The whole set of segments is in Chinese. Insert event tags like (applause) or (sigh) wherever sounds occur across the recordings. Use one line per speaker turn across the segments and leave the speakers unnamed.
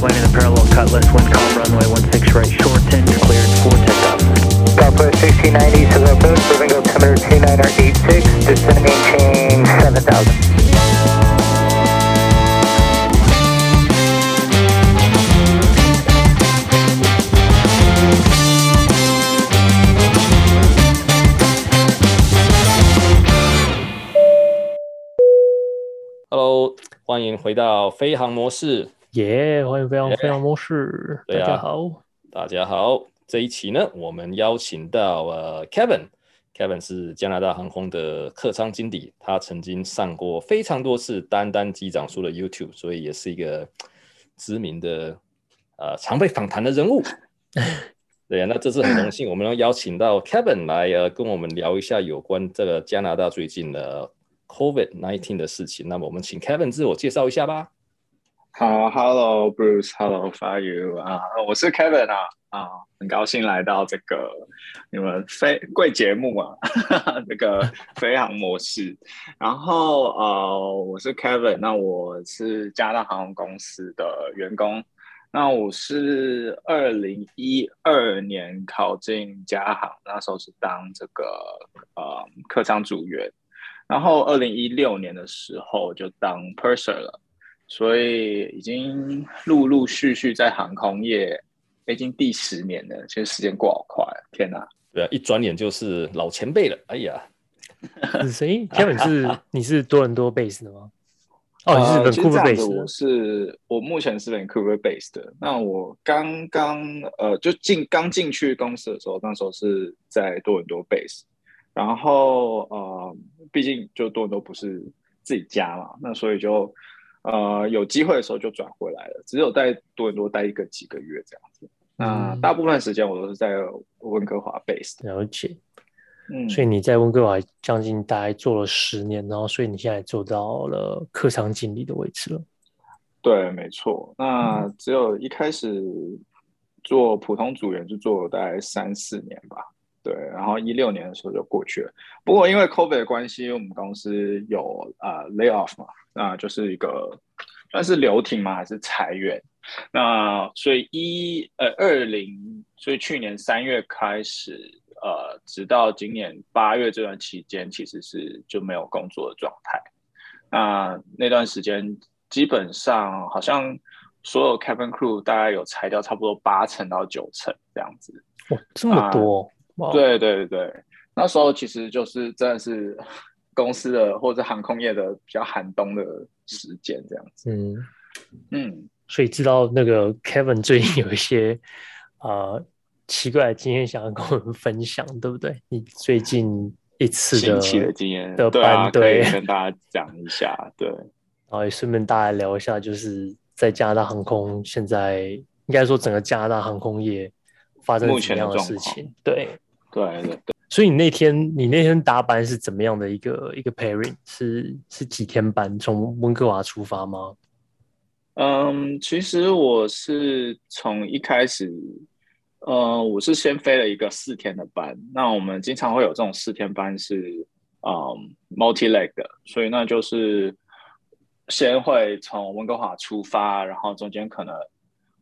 landing the parallel cutlass, wind calm runway 16 right, short 10, you're cleared for takeoff.
Southwest 1690, Southern Moon, moving altimeter 29086, descending chain 7000.
Hello，欢迎回到飞行模式。
耶、yeah，欢迎飞扬飞扬模式。大家好，
大家好。这一期呢，我们邀请到呃 Kevin，Kevin 是加拿大航空的客舱经理，他曾经上过非常多次丹丹机长说的 YouTube，所以也是一个知名的呃常被访谈的人物。(laughs) 对啊，那这次很荣幸，我们能邀请到 Kevin 来呃跟我们聊一下有关这个加拿大最近的。COVID-19 的事情，那么我们请 Kevin 自我介绍一下吧。
好，Hello Bruce，Hello，How are you 啊？我是 Kevin 啊，啊，很高兴来到这个你们飞贵节目啊，(laughs) 这个飞航模式。然后呃，我是 Kevin，那我是加拿大航空公司的员工。那我是二零一二年考进加航，那时候是当这个呃客舱组员。然后，二零一六年的时候就当 purser 了，所以已经陆陆续续在航空业已经第十年了。其实时间过好快，天哪！
对啊，一转眼就是老前辈了。哎呀，
是谁？Kevin 是 (laughs) 你是多伦多 base 的吗？哦，你是 Vancouver base 的。
我是我目前是 Vancouver base 的。那我刚刚呃就进刚进去公司的时候，那时候是在多伦多 base。然后呃，毕竟就多伦多不是自己家嘛，那所以就呃有机会的时候就转回来了。只有在多伦多待一个几个月这样子。那大部分时间我都是在温哥华 base。
了解。嗯，所以你在温哥华将近大概做了十年，然后所以你现在做到了客商经理的位置了。
对，没错。那只有一开始做普通组员就做了大概三四年吧。对，然后一六年的时候就过去了。不过因为 COVID 的关系，我们公司有啊、uh, lay off 嘛，那就是一个算是流停吗，还是裁员？那所以一呃二零，所以去年三月开始，呃，直到今年八月这段期间，其实是就没有工作的状态。那那段时间基本上好像所有 cabin crew 大概有裁掉差不多八成到九成这样子。
哇，这么多！呃 Wow. 对
对对，那时候其实就是真的是公司的或者航空业的比较寒冬的时间这样子。
嗯
嗯，
所以知道那个 Kevin 最近有一些啊、呃、奇怪的经验想要跟我们分享，对不对？你最近一次的
新奇的经验
的班队、
啊、跟大家讲一下，对。
然后也顺便大家聊一下，就是在加拿大航空现在应该说整个加拿大航空业发生什么样的事情？对。
对对对，
所以你那天你那天搭班是怎么样的一个一个 pairing？是是几天班？从温哥华出发吗？
嗯，其实我是从一开始，呃，我是先飞了一个四天的班。那我们经常会有这种四天班是嗯 multi leg 的，所以那就是先会从温哥华出发，然后中间可能。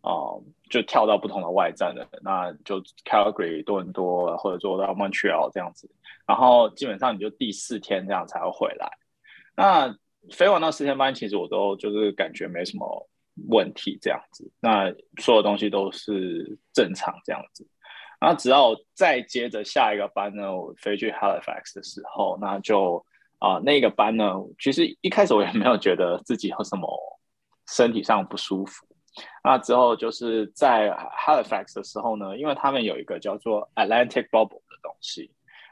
哦、就跳到不同的外站的，那就 Calgary 多伦多，或者做到 Montreal 这样子，然后基本上你就第四天这样才会回来。那飞完那四天班，其实我都就是感觉没什么问题这样子，那所有东西都是正常这样子。那只要再接着下一个班呢，我飞去 Halifax 的时候，那就啊、那个班呢，其实一开始我也没有觉得自己有什么身体上不舒服。那之后就是在 Halifax 的时候呢，因为他们有一个叫做 Atlantic Bubble 的东西，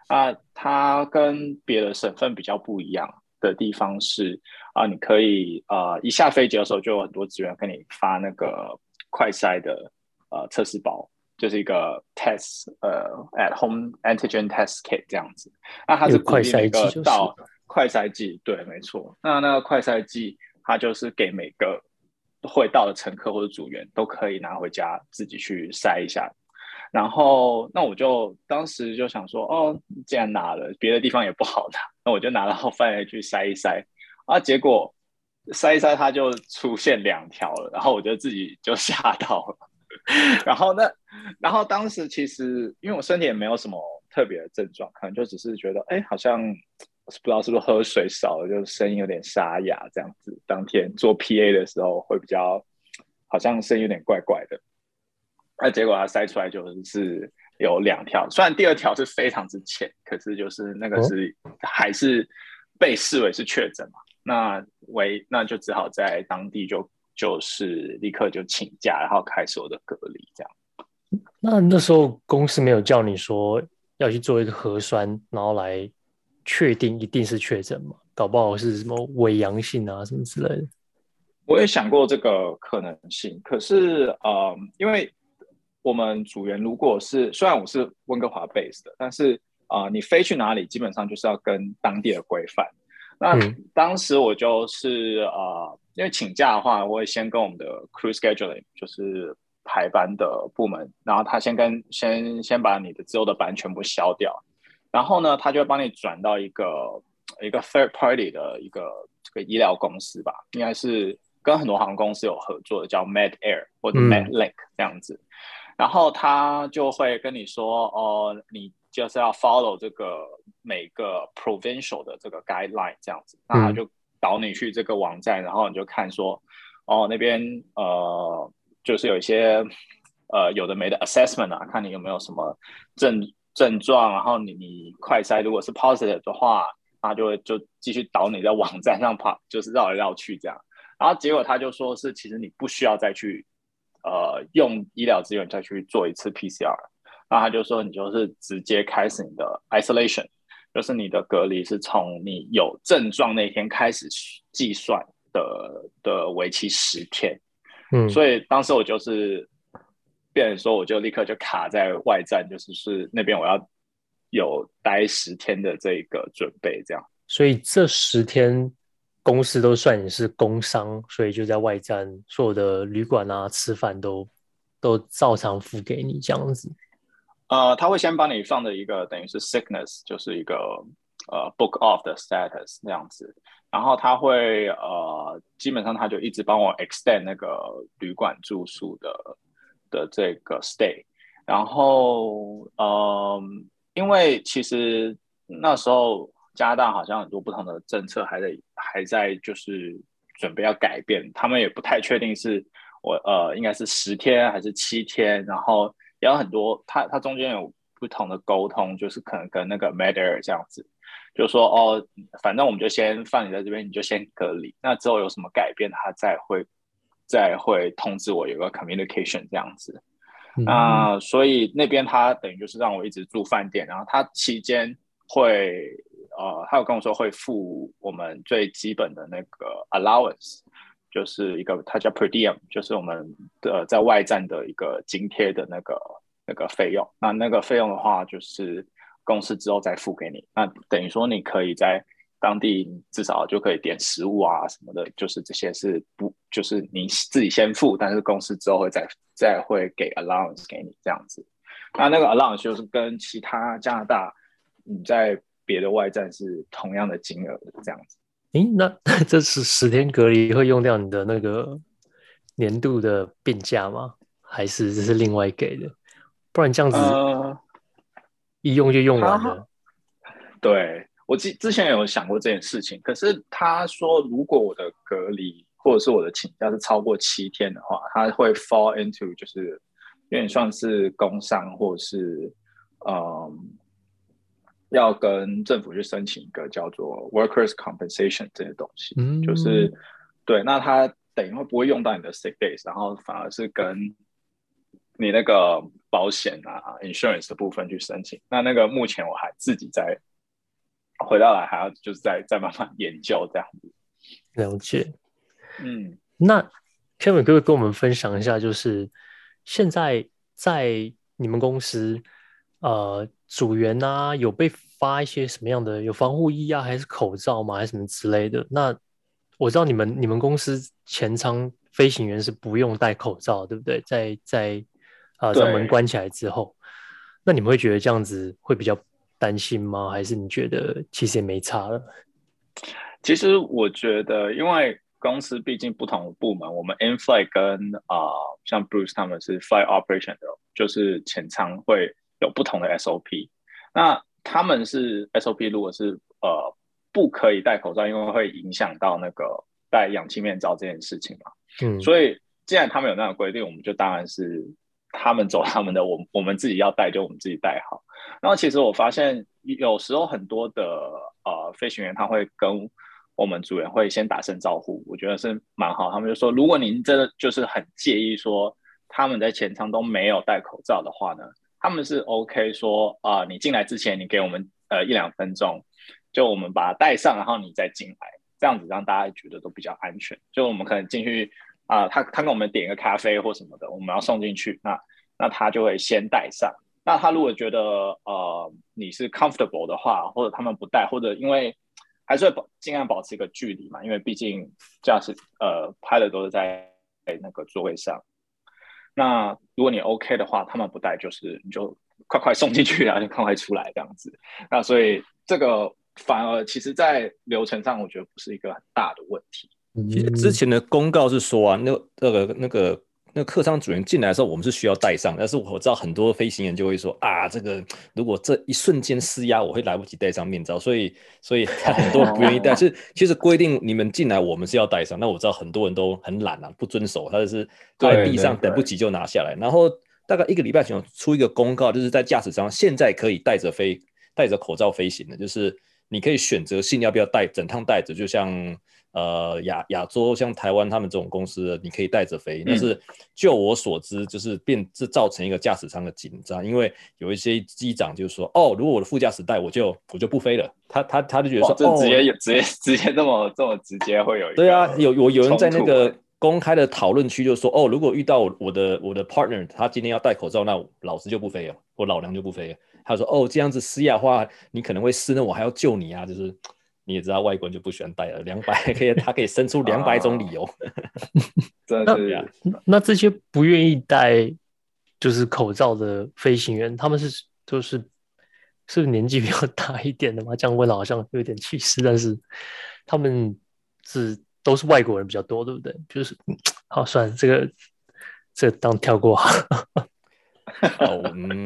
啊，它跟别的省份比较不一样的地方是啊，你可以呃一下飞机的时候就有很多职员给你发那个快筛的呃测试包，就是一个 test 呃 at home antigen test kit 这样子。那它是快筛剂到快筛剂，对，没错。那那个快筛剂它就是给每个。会到的乘客或者组员都可以拿回家自己去筛一下，然后那我就当时就想说，哦，既然拿了，别的地方也不好拿，那我就拿到饭店去筛一筛啊。结果塞一塞，它就出现两条了，然后我就自己就 (laughs) 吓到了。然后呢，然后当时其实因为我身体也没有什么特别的症状，可能就只是觉得，哎，好像不知道是不是喝水少了，就声音有点沙哑这样子。当天做 PA 的时候会比较，好像声音有点怪怪的。那结果他筛出来就是有两条，虽然第二条是非常之浅，可是就是那个是还是被视为是确诊嘛。那为那就只好在当地就就是立刻就请假，然后开始我的隔离这样。
那那时候公司没有叫你说要去做一个核酸，然后来确定一定是确诊吗？搞不好是什么伪阳性啊什么之类的。
我也想过这个可能性，可是呃，因为我们组员如果是虽然我是温哥华 base 的，但是啊、呃，你飞去哪里基本上就是要跟当地的规范。那当时我就是呃，因为请假的话，我会先跟我们的 crew scheduling，就是排班的部门，然后他先跟先先把你的之后的班全部消掉，然后呢，他就会帮你转到一个一个 third party 的一个这个医疗公司吧，应该是跟很多航空公司有合作的，叫 Med Air 或者 Med Link 这样子，嗯、然后他就会跟你说，哦，你。就是要 follow 这个每个 provincial 的这个 guideline 这样子，那他就导你去这个网站，然后你就看说，哦，那边呃就是有一些呃有的没的 assessment 啊，看你有没有什么症症状，然后你你快筛如果是 positive 的话，他就会就继续导你在网站上跑，(laughs) 就是绕来绕去这样，然后结果他就说是其实你不需要再去呃用医疗资源再去做一次 PCR。那他就说，你就是直接开始你的 isolation，就是你的隔离是从你有症状那天开始计算的的为期十天。嗯，所以当时我就是，变成说我就立刻就卡在外站，就是是那边我要有待十天的这个准备，这样。
所以这十天公司都算你是工伤，所以就在外站所有的旅馆啊、吃饭都都照常付给你这样子。
呃，他会先帮你放的一个等于是 sickness，就是一个呃 book off 的 status 那样子，然后他会呃基本上他就一直帮我 extend 那个旅馆住宿的的这个 stay，然后呃因为其实那时候加拿大好像很多不同的政策还在还在就是准备要改变，他们也不太确定是我呃应该是十天还是七天，然后。也有很多，他他中间有不同的沟通，就是可能跟那个 Med-Air 这样子，就说哦，反正我们就先放你在这边，你就先隔离。那之后有什么改变，他再会再会通知我有个 communication 这样子。嗯、那所以那边他等于就是让我一直住饭店，然后他期间会呃，他有跟我说会付我们最基本的那个 allowance。就是一个，他叫 per diem，就是我们的在外站的一个津贴的那个那个费用。那那个费用的话，就是公司之后再付给你。那等于说，你可以在当地至少就可以点食物啊什么的，就是这些是不就是你自己先付，但是公司之后会再再会给 allowance 给你这样子。那那个 allowance 就是跟其他加拿大你在别的外站是同样的金额的这样子。
诶，那 (laughs) 这是十天隔离会用掉你的那个年度的病假吗？还是这是另外给的？不然这样子一用就用完了。呃、
对，我之之前有想过这件事情，可是他说如果我的隔离或者是我的请假是超过七天的话，他会 fall into 就是有点算是工伤或者是嗯。要跟政府去申请一个叫做 workers compensation 这些东西，嗯，就是对，那他等于会不会用到你的 sick days，然后反而是跟你那个保险啊 insurance 的部分去申请。那那个目前我还自己在回到来还要就是再再慢慢研究这样子。
了解，嗯，那 Kevin 可不可以跟我们分享一下，就是现在在你们公司，呃。组员啊，有被发一些什么样的有防护衣啊，还是口罩吗？还是什么之类的？那我知道你们你们公司前舱飞行员是不用戴口罩，对不对？在在啊，在门关起来之后，那你们会觉得这样子会比较担心吗？还是你觉得其实也没差了？
其实我觉得，因为公司毕竟不同的部门，我们 in-flight 跟啊、呃，像 Bruce 他们是 flight operation 的，就是前舱会有不同的 SOP。那他们是 SOP，如果是呃不可以戴口罩，因为会影响到那个戴氧气面罩这件事情嘛。嗯，所以既然他们有那样的规定，我们就当然是他们走他们的，我我们自己要戴就我们自己戴好。然后其实我发现有时候很多的呃飞行员他会跟我们组员会先打声招呼，我觉得是蛮好。他们就说，如果您真的就是很介意说他们在前舱都没有戴口罩的话呢，他们是 OK 说啊、你进来之前你给我们呃一两分钟，就我们把它戴上，然后你再进来，这样子让大家觉得都比较安全。就我们可能进去啊、他他跟我们点一个咖啡或什么的，我们要送进去，那那他就会先带上。那他如果觉得呃你是 comfortable 的话，或者他们不带，或者因为还是会保尽量保持一个距离嘛，因为毕竟驾驶呃拍的都是在那个座位上。那如果你 OK 的话，他们不带，就是你就快快送进去，然后就快快出来这样子。那所以这个反而其实，在流程上我觉得不是一个很大的问题。
其实之前的公告是说啊，那那个那个。那客舱组员进来的时候，我们是需要戴上，但是我知道很多飞行员就会说啊，这个如果这一瞬间施压，我会来不及戴上面罩，所以所以 (laughs) 很多人不愿意戴。是其实规定你们进来，我们是要戴上。那我知道很多人都很懒啊，不遵守，他就是在地上等不及就拿下来。然后大概一个礼拜前出一个公告，就是在驾驶舱现在可以戴着飞，戴着口罩飞行的，就是你可以选择性要不要戴，整趟戴着，就像。呃，亚亚洲像台湾他们这种公司，你可以带着飞。但是就我所知，就是变这造成一个驾驶舱的紧张，因为有一些机长就说，哦，如果我的副驾驶带，我就我就不飞了。他他他就觉得说，
这直接有、哦、直接直接这么这么直接会有。
对啊，有我有人在那个公开的讨论区就说，哦，如果遇到我的我的 partner，他今天要戴口罩，那老子就不飞了，我老娘就不飞了。他说，哦，这样子施压的话，你可能会失，那我还要救你啊，就是。你也知道外国人就不喜欢戴了，两百可以，他可以生出两百种理由。(laughs)
那那这些不愿意戴就是口罩的飞行员，他们是就是是不是年纪比较大一点的吗？这样问好像有点歧视，但是他们是都是外国人比较多，对不对？就是好，算了，这个这个当跳过。(laughs)
哦，嗯，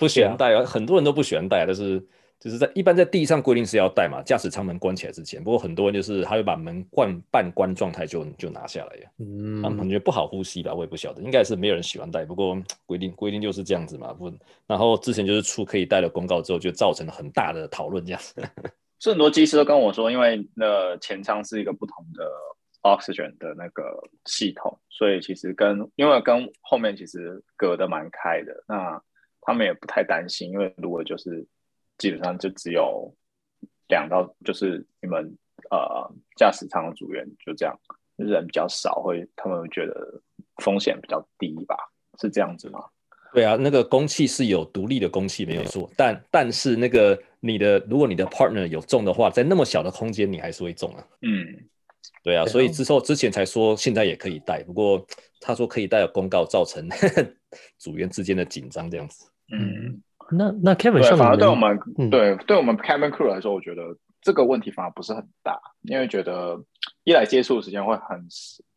不喜欢戴啊，很多人都不喜欢戴，但是。就是在一般在地上规定是要戴嘛，驾驶舱门关起来之前。不过很多人就是他会把门关半关状态就就拿下来呀，嗯，他们觉不好呼吸吧，我也不晓得，应该是没有人喜欢戴。不过规定规定就是这样子嘛，不，然后之前就是出可以戴的公告之后，就造成了很大的讨论这样子。(laughs)
是很多机师都跟我说，因为那前舱是一个不同的 oxygen 的那个系统，所以其实跟因为跟后面其实隔得蛮开的，那他们也不太担心，因为如果就是。基本上就只有两到，就是你们呃驾驶舱的组员就这样，人比较少，会他们会觉得风险比较低吧？是这样子吗？
对啊，那个公气是有独立的公气没有错，但但是那个你的如果你的 partner 有中的话，在那么小的空间你还是会中啊。嗯，对啊，所以之后之前才说现在也可以带，不过他说可以带的公告造成 (laughs) 组员之间的紧张这样子。嗯。
那那 Kevin
反而对我们、嗯、对对我们 cabin crew 来说，我觉得这个问题反而不是很大，因为觉得一来接触的时间会很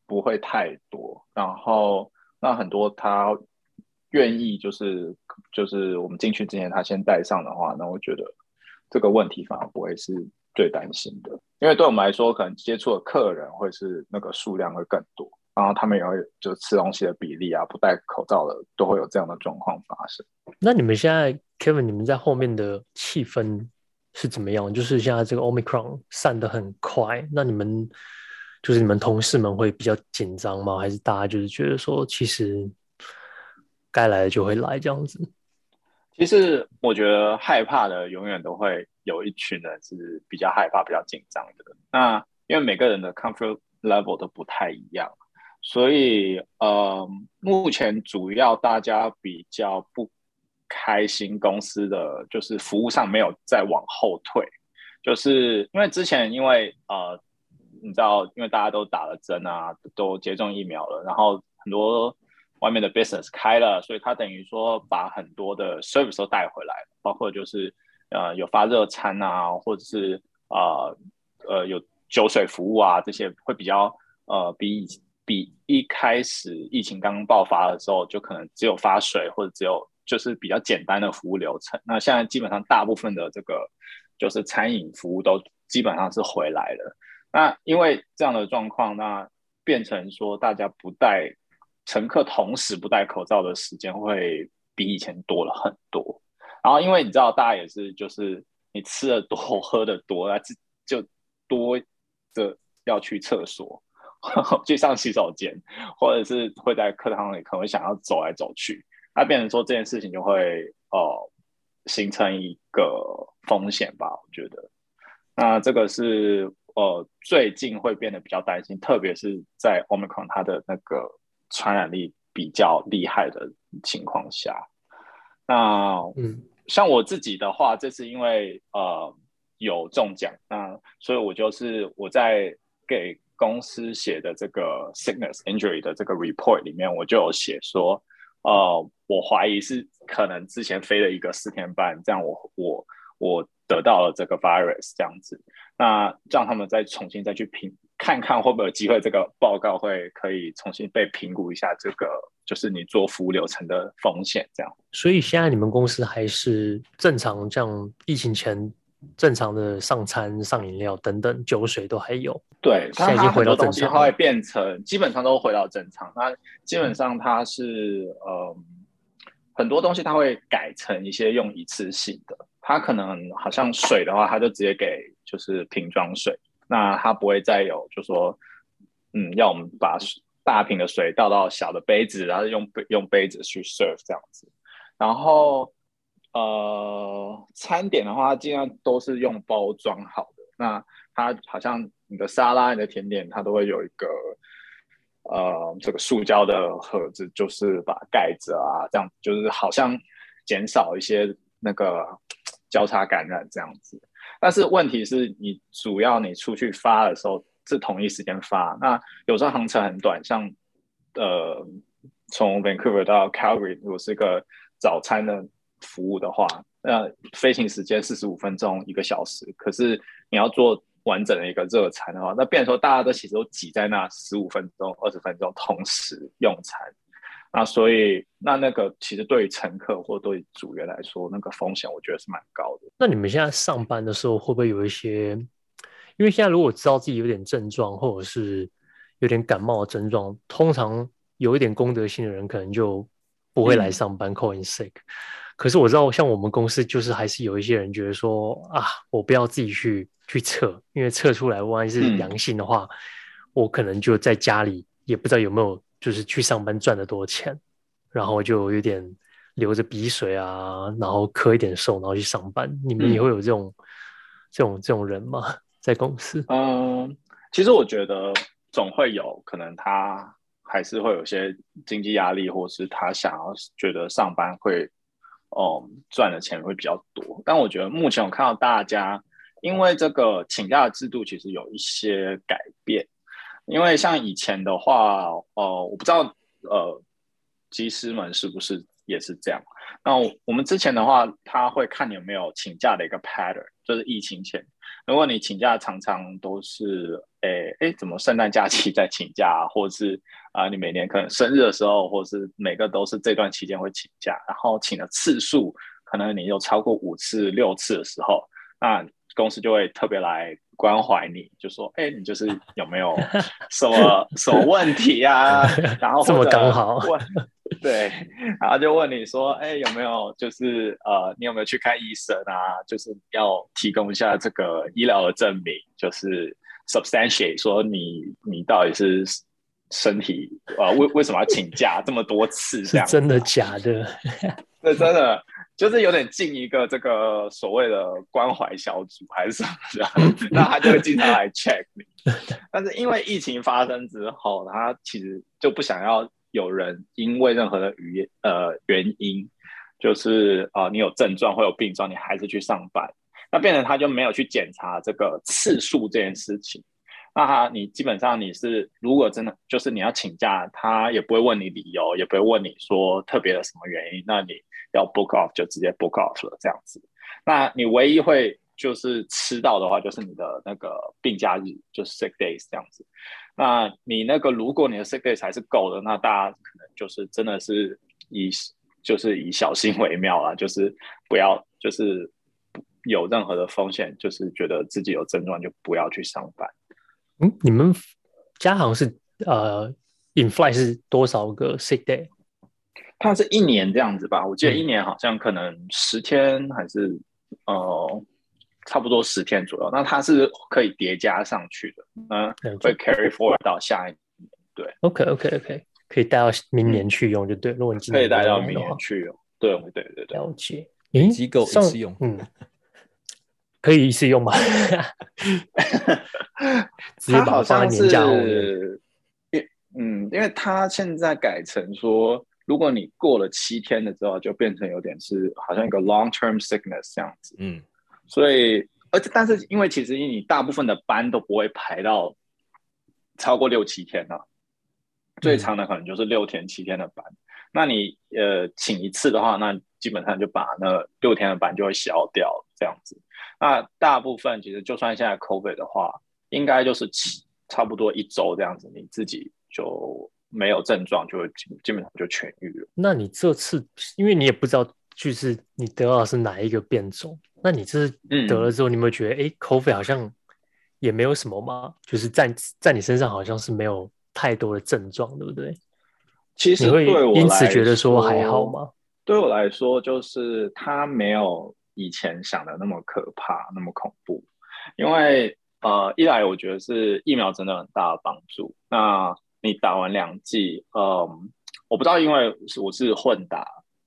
不会太多，然后那很多他愿意就是就是我们进去之前他先戴上的话，那我觉得这个问题反而不会是最担心的，因为对我们来说，可能接触的客人会是那个数量会更多。然后他们也会就吃东西的比例啊，不戴口罩的都会有这样的状况发生。
那你们现在，Kevin，你们在后面的气氛是怎么样？就是现在这个 Omicron 散得很快，那你们就是你们同事们会比较紧张吗？还是大家就是觉得说，其实该来的就会来这样子？
其实我觉得害怕的永远都会有一群人是比较害怕、比较紧张的。那因为每个人的 comfort level 都不太一样。所以，呃，目前主要大家比较不开心，公司的就是服务上没有再往后退，就是因为之前因为呃，你知道，因为大家都打了针啊，都接种疫苗了，然后很多外面的 business 开了，所以他等于说把很多的 service 都带回来，包括就是呃有发热餐啊，或者是呃呃有酒水服务啊，这些会比较。呃比比一开始疫情刚刚爆发的时候，就可能只有发水或者只有就是比较简单的服务流程。那现在基本上大部分的这个就是餐饮服务都基本上是回来了。那因为这样的状况，那变成说大家不戴乘客同时不戴口罩的时间会比以前多了很多。然后因为你知道，大家也是就是你吃的多喝的多，那就多的要去厕所。(laughs) 去上洗手间，或者是会在课堂里可能会想要走来走去，那变成说这件事情就会呃形成一个风险吧，我觉得。那这个是呃最近会变得比较担心，特别是在 Omicron 它的那个传染力比较厉害的情况下。那嗯，像我自己的话，这是因为呃有中奖，那所以我就是我在给。公司写的这个 sickness injury 的这个 report 里面，我就有写说，呃，我怀疑是可能之前飞了一个四天半，这样我我我得到了这个 virus 这样子，那让他们再重新再去评，看看会不会有机会这个报告会可以重新被评估一下，这个就是你做服务流程的风险这样。
所以现在你们公司还是正常，像疫情前。正常的上餐、上饮料等等，酒水都还有。
对，它现在已经回到正常，它会变成基本上都回到正常。那基本上它是呃很多东西它会改成一些用一次性的。它可能好像水的话，它就直接给就是瓶装水。那它不会再有就说嗯要我们把大瓶的水倒到小的杯子，然后用杯用杯子去 serve 这样子。然后。呃，餐点的话，尽量都是用包装好的。那它好像你的沙拉、你的甜点，它都会有一个呃，这个塑胶的盒子，就是把盖子啊，这样就是好像减少一些那个交叉感染这样子。但是问题是你主要你出去发的时候是同一时间发，那有时候航程很短，像呃从 Vancouver 到 Calgary，如果是一个早餐的。服务的话，那飞行时间四十五分钟一个小时，可是你要做完整的一个热餐的话，那变成说大家都其实都挤在那十五分钟、二十分钟同时用餐，那所以那那个其实对于乘客或对于组员来说，那个风险我觉得是蛮高的。
那你们现在上班的时候会不会有一些？因为现在如果知道自己有点症状，或者是有点感冒的症状，通常有一点公德心的人可能就不会来上班、嗯、call in sick。可是我知道，像我们公司就是还是有一些人觉得说啊，我不要自己去去测，因为测出来万一是阳性的话，嗯、我可能就在家里也不知道有没有就是去上班赚得多钱，然后就有点流着鼻水啊，然后咳一点嗽，然后去上班。你们也会有这种、嗯、这种这种人吗？在公司？嗯，
其实我觉得总会有可能，他还是会有些经济压力，或是他想要觉得上班会。哦，赚的钱会比较多，但我觉得目前我看到大家，因为这个请假的制度其实有一些改变，因为像以前的话，呃，我不知道，呃，机师们是不是也是这样？那我们之前的话，他会看你有没有请假的一个 pattern，就是疫情前，如果你请假常常都是，诶诶，怎么圣诞假期在请假，或者是啊、呃，你每年可能生日的时候，或者是每个都是这段期间会请假，然后请的次数可能你有超过五次、六次的时候，那公司就会特别来关怀你，就说，哎，你就是有没有什么 (laughs) 什么问题啊？然后
这么刚好。
对，(laughs) 然后就问你说，哎，有没有就是呃，你有没有去看医生啊？就是要提供一下这个医疗的证明，就是 substantiate 说你你到底是身体呃为为什么要请假这么多次这样？
是真的假的？
对，真的就是有点进一个这个所谓的关怀小组还是什么的，(laughs) 那他就会经常来 check 你。(laughs) 但是因为疫情发生之后，他其实就不想要。有人因为任何的语呃原因，就是啊、你有症状或有病状，你还是去上班，那变成他就没有去检查这个次数这件事情。那他你基本上你是如果真的就是你要请假，他也不会问你理由，也不会问你说特别的什么原因，那你要 book off 就直接 book off 了这样子。那你唯一会就是吃到的话，就是你的那个病假日，就是 sick days 这样子。那你那个如果你的 sick days 还是够的，那大家可能就是真的是以就是以小心为妙啊，就是不要就是有任何的风险，就是觉得自己有症状就不要去上班。
嗯，你们家好像是呃，in flight 是多少个 sick day？
它是一年这样子吧？我记得一年好像可能十天还是、嗯、呃。差不多十天左右，那它是可以叠加上去的，嗯，会 carry forward 到下一年。对
，OK OK OK，可以带到明年去用就对。如果你今
年可以带到明年去用，对对对对。
了解，
诶，机构一次用，
嗯，可以一次用吗？(laughs) (laughs) 直接把它放在年假后面。
嗯，因为它现在改成说，如果你过了七天了之后，就变成有点是好像一个 long term sickness 这样子，嗯。所以，而且，但是，因为其实你大部分的班都不会排到超过六七天了，啊，最长的可能就是六天七天的班。嗯、那你呃请一次的话，那基本上就把那六天的班就会消掉这样子。那大部分其实就算现在 COVID 的话，应该就是七差不多一周这样子，你自己就没有症状，就会基基本上就痊愈了。
那你这次，因为你也不知道。就是你得到的是哪一个变种？那你这是得了之后，你有没有觉得，哎、嗯，COVID 好像也没有什么吗？就是在在你身上好像是没有太多的症状，对不对？
其实对我，
因此觉得说还好吗？
对我来说，就是它没有以前想的那么可怕，那么恐怖。因为呃，一来我觉得是疫苗真的很大的帮助。那你打完两剂，嗯、呃，我不知道，因为我是混打。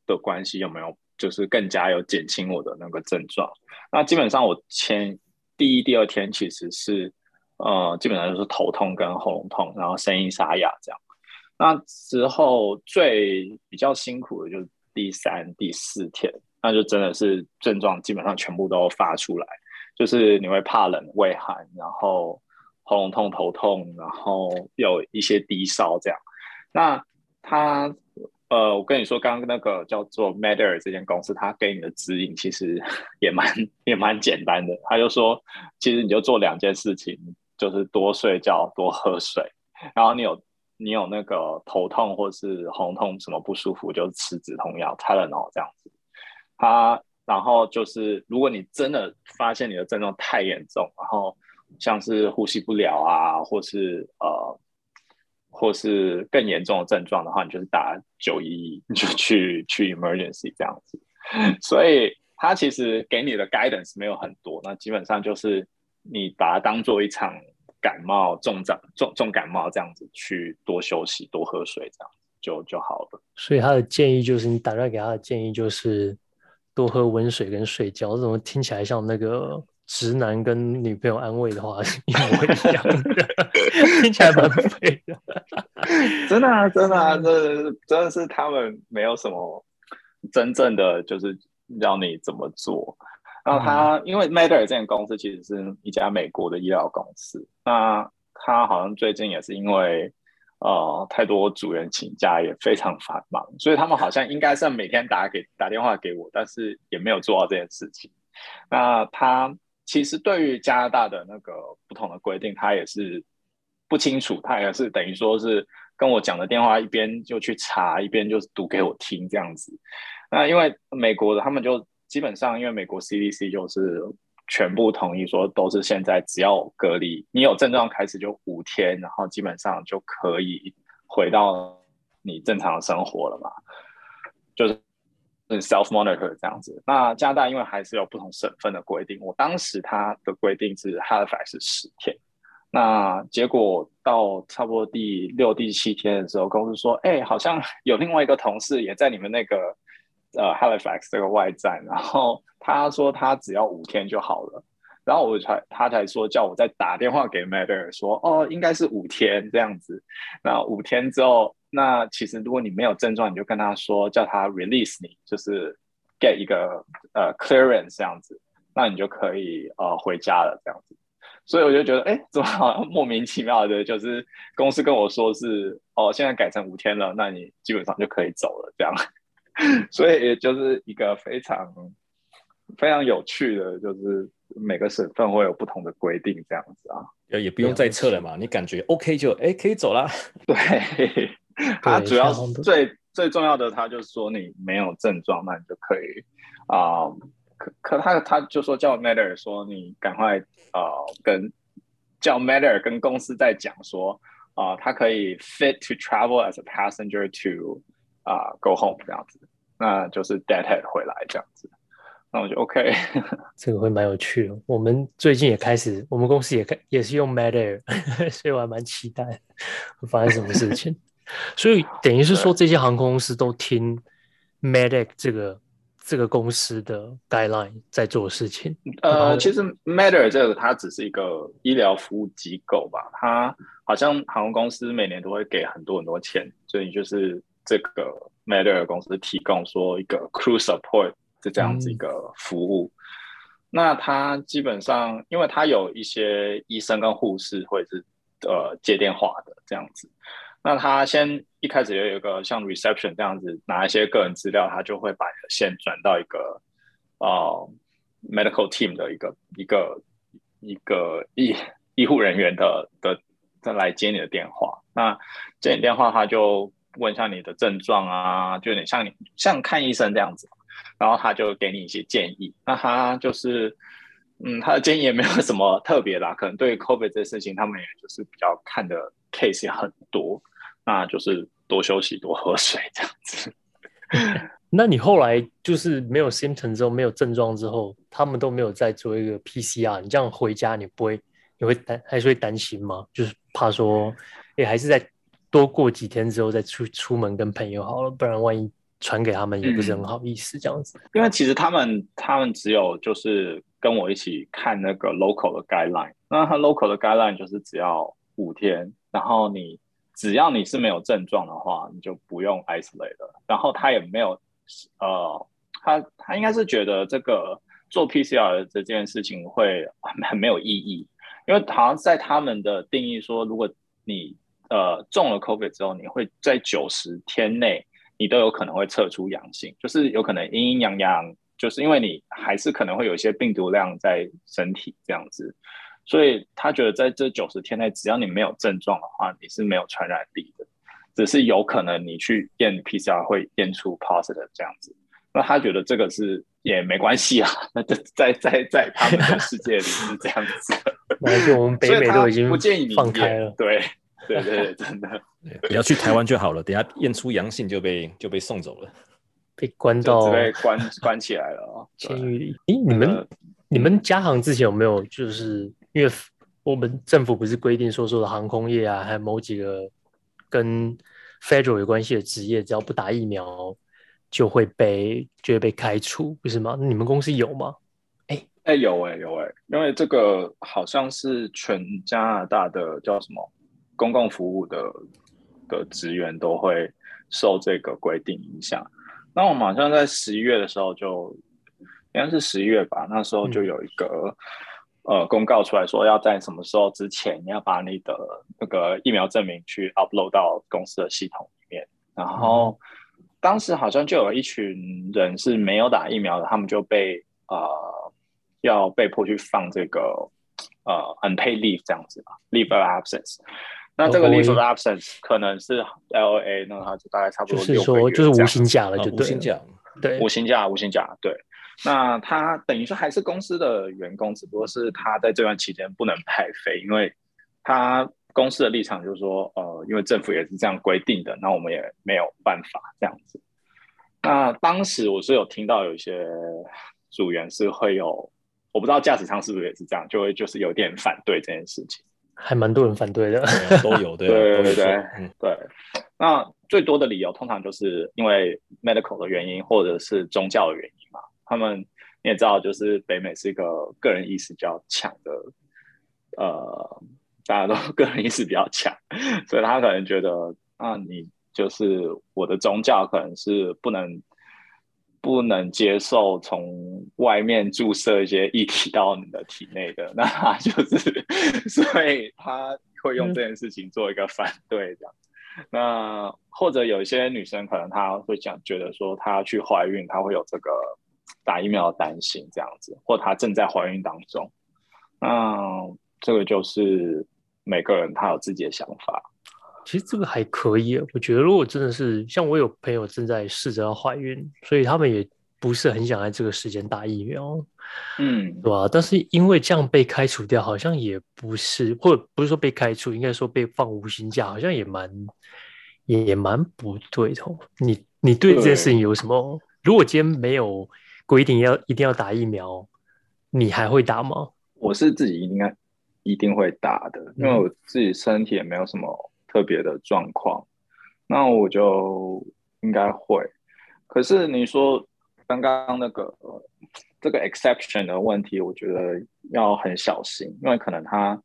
的关系有没有就是更加有减轻我的那个症状？那基本上我前第一、第二天其实是呃，基本上就是头痛跟喉咙痛，然后声音沙哑这样。那之后最比较辛苦的就是第三、第四天，那就真的是症状基本上全部都发出来，就是你会怕冷、畏寒，然后喉咙痛、头痛，然后有一些低烧这样。那他。呃，我跟你说，刚刚那个叫做 Matter 这间公司，他给你的指引其实 (laughs) 也蛮也蛮简单的。他就说，其实你就做两件事情，就是多睡觉，多喝水。然后你有你有那个头痛或是喉痛什么不舒服，就吃止痛药 Tylenol 这样子。他然后就是，如果你真的发现你的症状太严重，然后像是呼吸不了啊，或是呃。或是更严重的症状的话，你就是打九一一，你就去去 emergency 这样子。所以他其实给你的 guidance 没有很多，那基本上就是你把它当做一场感冒、重症、重重感冒这样子去多休息、多喝水，这样就就好了。
所以他的建议就是，你打电话给他的建议就是多喝温水跟睡觉。这种听起来像那个。直男跟女朋友安慰的话 (laughs) 一模一样的，听起来蛮废的。(laughs)
真的啊，真的啊，这真的是他们没有什么真正的就是让你怎么做。然后他、嗯、因为 Matter 这间公司其实是一家美国的医疗公司，那他好像最近也是因为呃太多组员请假也非常繁忙，所以他们好像应该是每天打给打电话给我，但是也没有做到这件事情。那他。其实对于加拿大的那个不同的规定，他也是不清楚，他也是等于说是跟我讲的电话，一边就去查，一边就读给我听这样子。那因为美国的他们就基本上，因为美国 CDC 就是全部同意说，都是现在只要隔离，你有症状开始就五天，然后基本上就可以回到你正常的生活了嘛，就是。嗯 self monitor 这样子，那加拿大因为还是有不同省份的规定，我当时他的规定是 Halifax 是十天，那结果到差不多第六、第七天的时候，公司说，哎、好像有另外一个同事也在你们那个呃 Halifax 这个外站，然后他说他只要五天就好了，然后我才他才说叫我再打电话给 Matter 说，哦，应该是五天这样子，那五天之后。那其实，如果你没有症状，你就跟他说，叫他 release 你，就是 get 一个呃 clearance 这样子，那你就可以呃回家了这样子。所以我就觉得，哎，怎么好像莫名其妙的，就是公司跟我说是哦，现在改成五天了，那你基本上就可以走了这样。(laughs) 所以也就是一个非常非常有趣的，就是每个省份会有不同的规定，这样子啊，
也也不用再测了嘛，你感觉 OK 就哎可以走了。(laughs)
对，(laughs) 它主要最最重要的，他就是说你没有症状，那你就可以啊、呃。可可他他就说叫 Matter 说你赶快啊、呃、跟叫 Matter 跟公司在讲说啊、呃，他可以 fit to travel as a passenger to 啊、呃、go home 这样子，那就是 deadhead 回来这样子。那我就 OK，(laughs)
这个会蛮有趣的。我们最近也开始，我们公司也开也是用 Matter，(laughs) 所以我还蛮期待会发生什么事情。所以等于是说，这些航空公司都听 Medic 这个这个公司的 guideline 在做事情。
呃，其实 Madair 这个它只是一个医疗服务机构吧，它好像航空公司每年都会给很多很多钱，所以就是这个 Madair 公司提供说一个 crew support。是这样子一个服务，嗯、那他基本上，因为他有一些医生跟护士会是呃接电话的这样子，那他先一开始也有一个像 reception 这样子拿一些个人资料，他就会把线转到一个呃 medical team 的一个一个一个医医护人员的的再来接你的电话，那接你电话他就问一下你的症状啊，就有点像你像看医生这样子。然后他就给你一些建议，那他就是，嗯，他的建议也没有什么特别啦，可能对于 COVID 这事情，他们也就是比较看的 case 也很多，那就是多休息、多喝水这样子。(laughs)
那你后来就是没有 symptom 之后，没有症状之后，他们都没有再做一个 PCR，你这样回家你不会，你会担还是会担心吗？就是怕说，哎，还是再多过几天之后再出出门跟朋友好了，不然万一。传给他们也不是很好意思，这样子，
嗯，因为其实他们他们只有就是跟我一起看那个 local 的 guideline，那他 local 的 guideline 就是只要五天，然后你只要你是没有症状的话，你就不用 isolate 了。然后他也没有呃，他他应该是觉得这个做 PCR 这件事情会很没有意义，因为好像在他们的定义说，如果你呃中了 COVID 之后，你会在九十天内。你都有可能会测出阳性，就是有可能阴阴阳阳，就是因为你还是可能会有一些病毒量在身体这样子，所以他觉得在这九十天内，只要你没有症状的话，你是没有传染力的，只是有可能你去验 PCR 会验出 positive 这样子。那他觉得这个是也没关系啊，那在在在在他们的世界里是这样子 (laughs) 的，
而且我们北美都已经
不建议你
放开了，
对。对对对，真的，(laughs)
你要去台湾就好了。等下验出阳性就被就被送走了，
被关到
被关关起来了哦，监狱
里。诶，你们、呃、你们加航之前有没有就是因为我们政府不是规定说说的航空业啊，还有某几个跟 Federal 有关系的职业，只要不打疫苗就会被就会被开除，不是吗？你们公司有吗？
哎哎有哎有哎，因为这个好像是全加拿大的叫什么？公共服务的的职员都会受这个规定影响。那我们好像在十一月的时候就，应该是十一月吧，那时候就有一个、嗯、呃公告出来说，要在什么时候之前，你要把你的那个疫苗证明去 upload 到公司的系统里面。然后、嗯、当时好像就有一群人是没有打疫苗的，他们就被呃要被迫去放这个呃 unpaid leave 这样子吧，leave of absence。那这个 leave of absence 可能是 LA，那它就大概差不多
是说就是无薪假了，就对，无
薪假，
对，
无薪假，无薪假，对。那他等于说还是公司的员工，只不过是他在这段期间不能派飞，因为他公司的立场就是说，呃，因为政府也是这样规定的，那我们也没有办法这样子。那当时我是有听到有一些组员是会有，我不知道驾驶舱是不是也是这样，就会就是有点反对这件事情。
还蛮多人反对的，
都有对
对对对，嗯对。那最多的理由通常就是因为 medical 的原因，或者是宗教的原因嘛。他们你也知道，就是北美是一个个人意识比较强的，呃，大家都 (laughs) 个人意识比较强，所以他可能觉得啊，你就是我的宗教可能是不能。不能接受从外面注射一些液体到你的体内的，那他就是，(laughs) 所以他会用这件事情做一个反对这样。嗯、那或者有一些女生可能她会讲，觉得说她去怀孕，她会有这个打疫苗的担心这样子，或她正在怀孕当中。那这个就是每个人他有自己的想法。
其实这个还可以，我觉得如果真的是像我有朋友正在试着要怀孕，所以他们也不是很想在这个时间打疫苗，
嗯，
对吧？但是因为这样被开除掉，好像也不是，或者不是说被开除，应该说被放无薪假，好像也蛮也也蛮不对头。你你对这件事情有什么？如果今天没有规定要一定要打疫苗，你还会打吗？
我是自己应该一定会打的，因为我自己身体也没有什么。特别的状况，那我就应该会。可是你说刚刚那个这个 exception 的问题，我觉得要很小心，因为可能他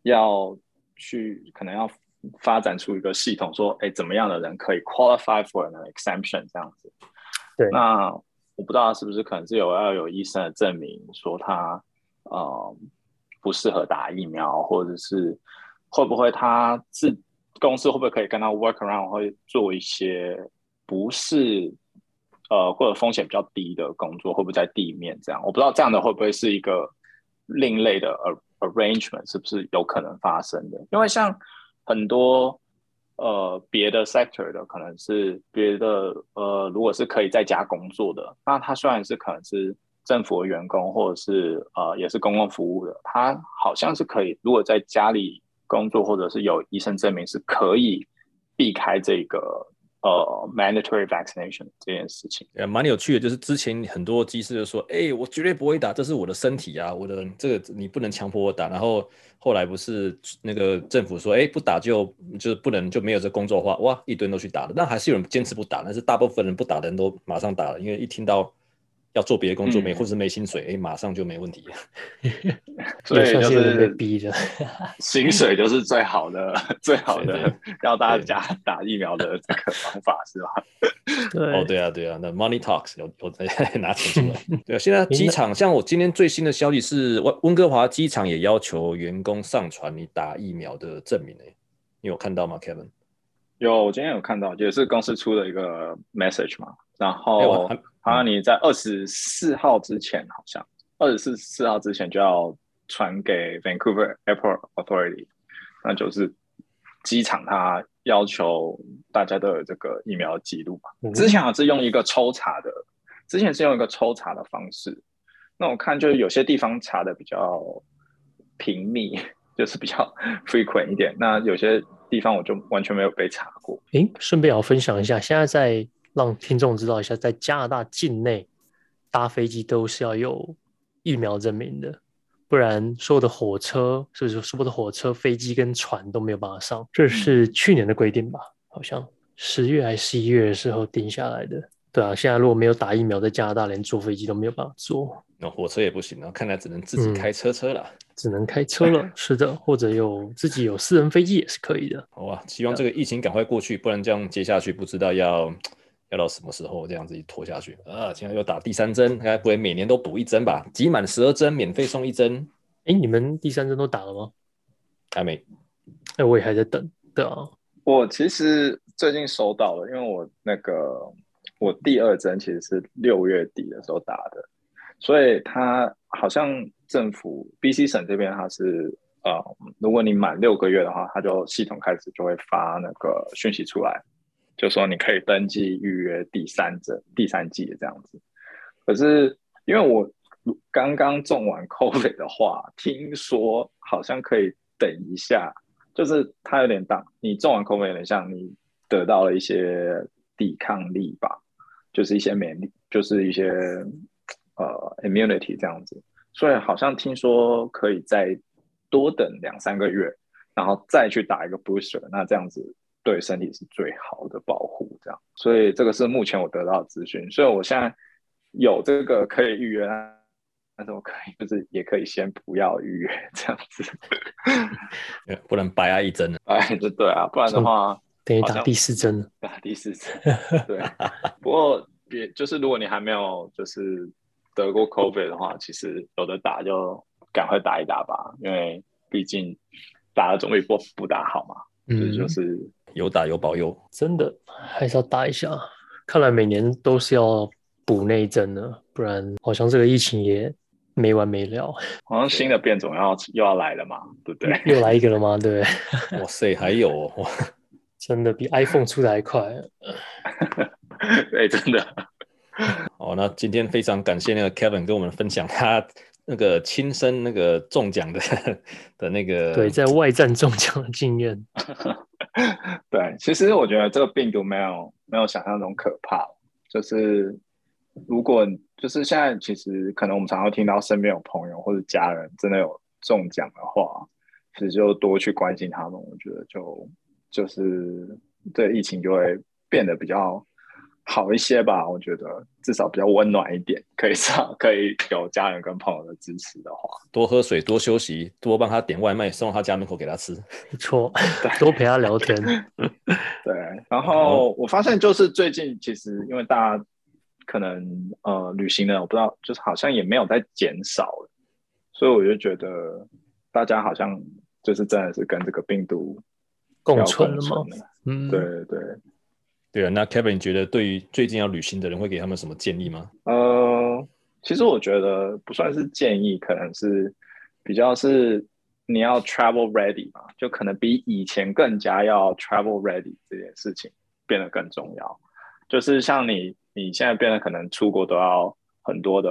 要去，可能要发展出一个系统，说，哎，怎么样的人可以 qualify for an exemption 这样子。
对。
那我不知道是不是可能是有要有医生的证明，说他呃不适合打疫苗，或者是会不会他自公司会不会可以跟他 work around，会做一些不是呃或者风险比较低的工作，会不会在地面这样？我不知道这样的会不会是一个另类的 arrangement，是不是有可能发生的？因为像很多呃别的 sector 的，可能是别的呃，如果是可以在家工作的，那他虽然是可能是政府的员工，或者是呃也是公共服务的，他好像是可以，如果在家里。工作或者是有医生证明是可以避开这个呃 mandatory vaccination 这件事情，
也蛮有趣的。就是之前很多机师就说：“哎、我绝对不会打，这是我的身体啊，我的这个你不能强迫我打。”然后后来不是那个政府说：“哎、不打就就是不能就没有这工作的话，哇，一堆人都去打了。”但还是有人坚持不打，但是大部分人不打的人都马上打了，因为一听到。要做别的工作没，或者是没薪水，哎、马上就没问题。(laughs)
所以就是
被逼的，(laughs)
薪水就是最好的、最好的要大家打疫苗的这个方法，是吧？(laughs)
对，
哦，对啊，对啊，那 money talks，有有在拿钱出来。对啊，现在机场，像我今天最新的消息是，温温哥华机场也要求员工上传你打疫苗的证明。哎，你有看到吗，Kevin？
有，我今天有看到，也是公司出的一个 message 嘛，然后。好像你在二十四号之前，好像二十四四号之前就要传给 Vancouver Airport Authority，那就是机场它要求大家都有这个疫苗记录嘛。之前好像是用一个抽查的，之前是用一个抽查的方式。那我看就是有些地方查的比较频密，就是比较 (laughs) frequent 一点。那有些地方我就完全没有被查过。
诶，顺便要分享一下，现在在。让听众知道一下，在加拿大境内搭飞机都是要有疫苗证明的，不然所有的火车，所以说所有的火车、飞机跟船都没有办法上。这是去年的规定吧？好像十月还是十一月的时候定下来的。对啊，现在如果没有打疫苗，在加拿大连坐飞机都没有办法坐。
那火车也不行了，看来只能自己开车车了。
嗯，只能开车了。(laughs) 是的，或者有自己有私人飞机也是可以的。
好啊，希望这个疫情赶快过去，不然这样接下去不知道要。要到什么时候这样子一拖下去啊？现在又打第三针，应该不会每年都补一针吧？集满十二针免费送一针。
哎，你们第三针都打了吗？
还没。
哎，我也还在等。对啊，
我其实最近收到了，因为我那个我第二针其实是六月底的时候打的，所以他好像政府 BC 省这边他是呃，如果你满六个月的话，他就系统开始就会发那个讯息出来。就说你可以登记预约第三针、第三季的这样子，可是因为我刚刚中完 COVID 的话，听说好像可以等一下，就是它有点大，你中完 COVID 有点像你得到了一些抵抗力吧，就是一些免疫，就是一些呃 immunity 这样子，所以好像听说可以再多等两三个月，然后再去打一个 booster，那这样子。对身体是最好的保护，这样，所以这个是目前我得到的资讯。所以我现在有这个可以预约，但是我可以就是也可以先不要预约这样子，(laughs)
不能白挨一针了。
哎，就对啊，不然的话
等于打第四针了。
打第四针，(laughs) 对。不过别就是如果你还没有就是得过 COVID 的话，其实有的打就赶快打一打吧，因为毕竟打了总比不不打好嘛。嗯，就是。
有打有保佑，
真的还是要打一下。看来每年都是要补那一针的，不然好像这个疫情也没完没了。(laughs)
好像新的变种要又要来了嘛，对不对？
又来一个了吗？对。
哇塞，还有哦，(laughs)
真的比 iPhone 出的还快。(laughs)
对，真的。
好，那今天非常感谢那个 Kevin 跟我们分享他那个亲身那个中奖的的那个
对，在外战中奖的经验。(laughs)
对，其实我觉得这个病毒没有没有想象中可怕。就是如果就是现在，其实可能我们常常听到身边有朋友或者家人真的有中奖的话，其实就多去关心他们。我觉得就就是对疫情就会变得比较好一些吧。我觉得至少比较温暖一点，可以上可以有家人跟朋友的支持的话，
多喝水，多休息，多帮他点外卖送到他家门口给他吃。
没错，对，多陪他聊天。(laughs)
对，然后我发现就是最近其实因为大家可能呃旅行的，我不知道就是好像也没有在减少了，所以我就觉得大家好像就是真的是跟这个病毒
共存了吗？
嗯，对对
对啊。那 Kevin 你觉得对于最近要旅行的人会给他们什么建议吗？
呃，其实我觉得不算是建议，可能是比较是。你要 travel ready 嘛，就可能比以前更加要 travel ready 这件事情变得更重要。就是像你，你现在变得可能出国都要很多的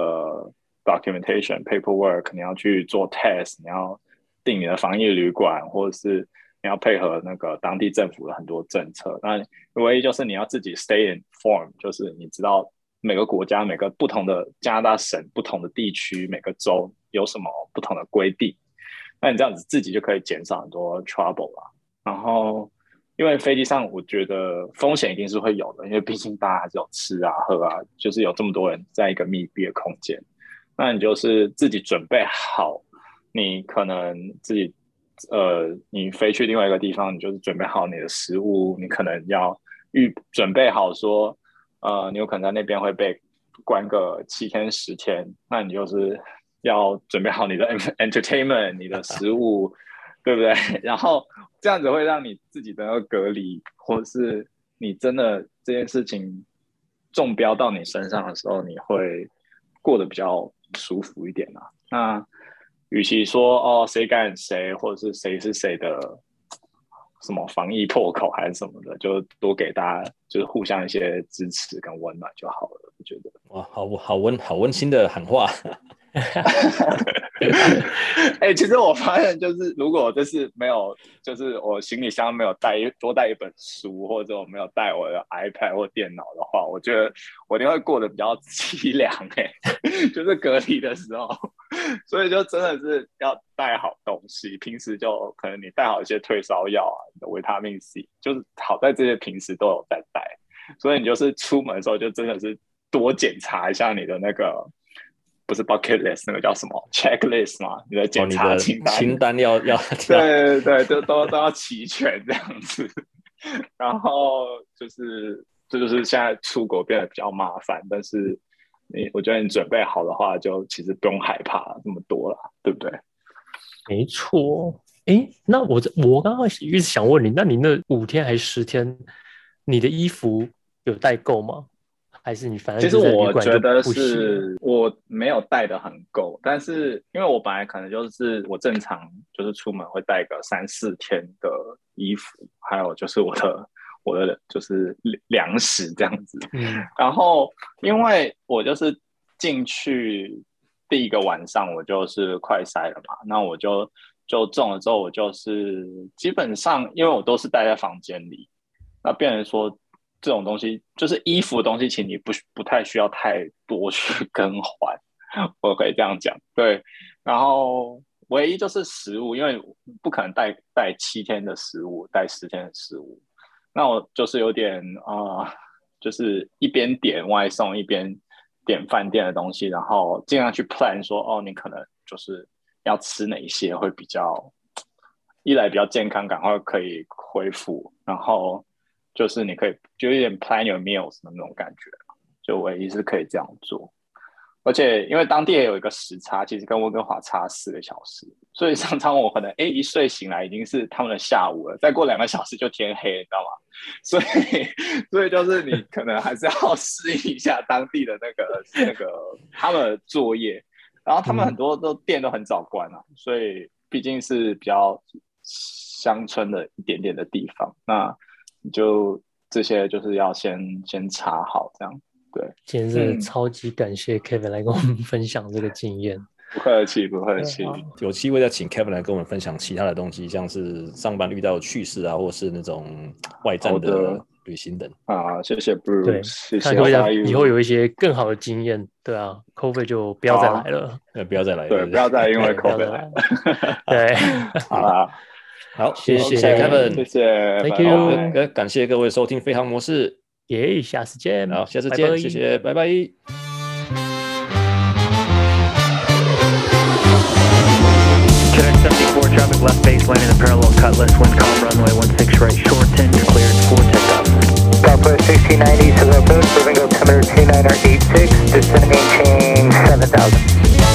documentation paperwork，你要去做 test，你要订你的防疫旅馆，或者是你要配合那个当地政府的很多政策。那唯一就是你要自己 stay in form，就是你知道每个国家、每个不同的加拿大省、不同的地区、每个州有什么不同的规定。那你这样子自己就可以减少很多 trouble 啦。然后，因为飞机上我觉得风险一定是会有的，因为毕竟大家还是有吃啊、喝啊，就是有这么多人在一个密闭的空间。那你就是自己准备好，你可能自己呃，你飞去另外一个地方，你就是准备好你的食物，你可能要预准备好说，呃，你有可能在那边会被关个七天十天，那你就是。要准备好你的 (laughs) entertainment，你的食物，对不对？(laughs) 然后这样子会让你自己的隔离，或是你真的这件事情中标到你身上的时候，你会过得比较舒服一点啊。那与其说哦谁干谁，或者是谁是谁的什么防疫破口还是什么的，就多给大家就是互相一些支持跟温暖就好了。我觉得
哇，好好温好温馨的喊话。(laughs)
哎、其实我发现，就是如果这是没有，就是我行李箱没有带多带一本书，或者我没有带我的 iPad 或电脑的话，我觉得我一定会过得比较凄凉。哎，(laughs) 就是隔离的时候，所以就真的是要带好东西。平时就可能你带好一些退烧药啊，你的维他命 C，就是好在这些平时都有在带。所以你就是出门的时候，就真的是多检查一下你的那个。不是 bucket list 那个叫什么 checklist 吗？你的检查清单，
哦、清单要要 (laughs)
对对对，就都都要齐全这样子。然后就是这就，是现在出国变得比较麻烦，但是你我觉得你准备好的话，就其实不用害怕那么多了，对不对？
没错。哎，那我我刚刚一直想问你，那你那五天还是十天，你的衣服有代购吗？还是你反正
其实我觉得是我没有带的很够，但是因为我本来可能就是我正常就是出门会带个三四天的衣服，还有就是我的我的就是粮食这样子。嗯，然后因为我就是进去第一个晚上我就是快塞了嘛，那我就就中了之后我就是基本上因为我都是待在房间里，那变成说。这种东西就是衣服的东西，其实你不不太需要太多去更换，我可以这样讲。对，然后唯一就是食物，因为不可能带带七天的食物，带十天的食物，那我就是有点啊、就是一边点外送一边点饭店的东西，然后尽量去 plan 说，哦，你可能就是要吃哪一些会比较一来比较健康，赶快可以恢复，然后。就是你可以就有点 plan your meals 的那种感觉，就唯一是可以这样做。而且因为当地也有一个时差，其实跟温哥华差四个小时，所以常常我可能哎一睡醒来已经是他们的下午了，再过两个小时就天黑，你知道吗？(laughs) 所以所以就是你可能还是要适应一下当地的那个那个他们的作业，然后他们很多都店都很早关啊，所以毕竟是比较乡村的一点点的地方，那你就这些就是要先先查好这样。对，
今天是超级感谢 Kevin 来跟我们分享这个经验。
不客气，不客气。
有机会再请 Kevin 来跟我们分享其他的东西，像是上班遇到的趣事啊，或是那种外站的旅行等。
啊，谢谢 Bruce，
对，
谢
谢。以后有一些更好的经验，对啊，COVID 就 (laughs) 不要再来了，
对，不要再来，
对，不要再因为 COVID 来。
对，
好啦，
好，谢谢 Kevin，
谢谢
，Thank you，
感谢各位收听《飞航模式》，
耶，下次见，
好，下次见，谢谢，拜拜。
74 traffic left base landing in parallel cutlass, wind calm runway 16 right short 10, you're cleared for takeoff.
Southwest 1690, Southwest, moving altimeter 2986, descending chain 7000.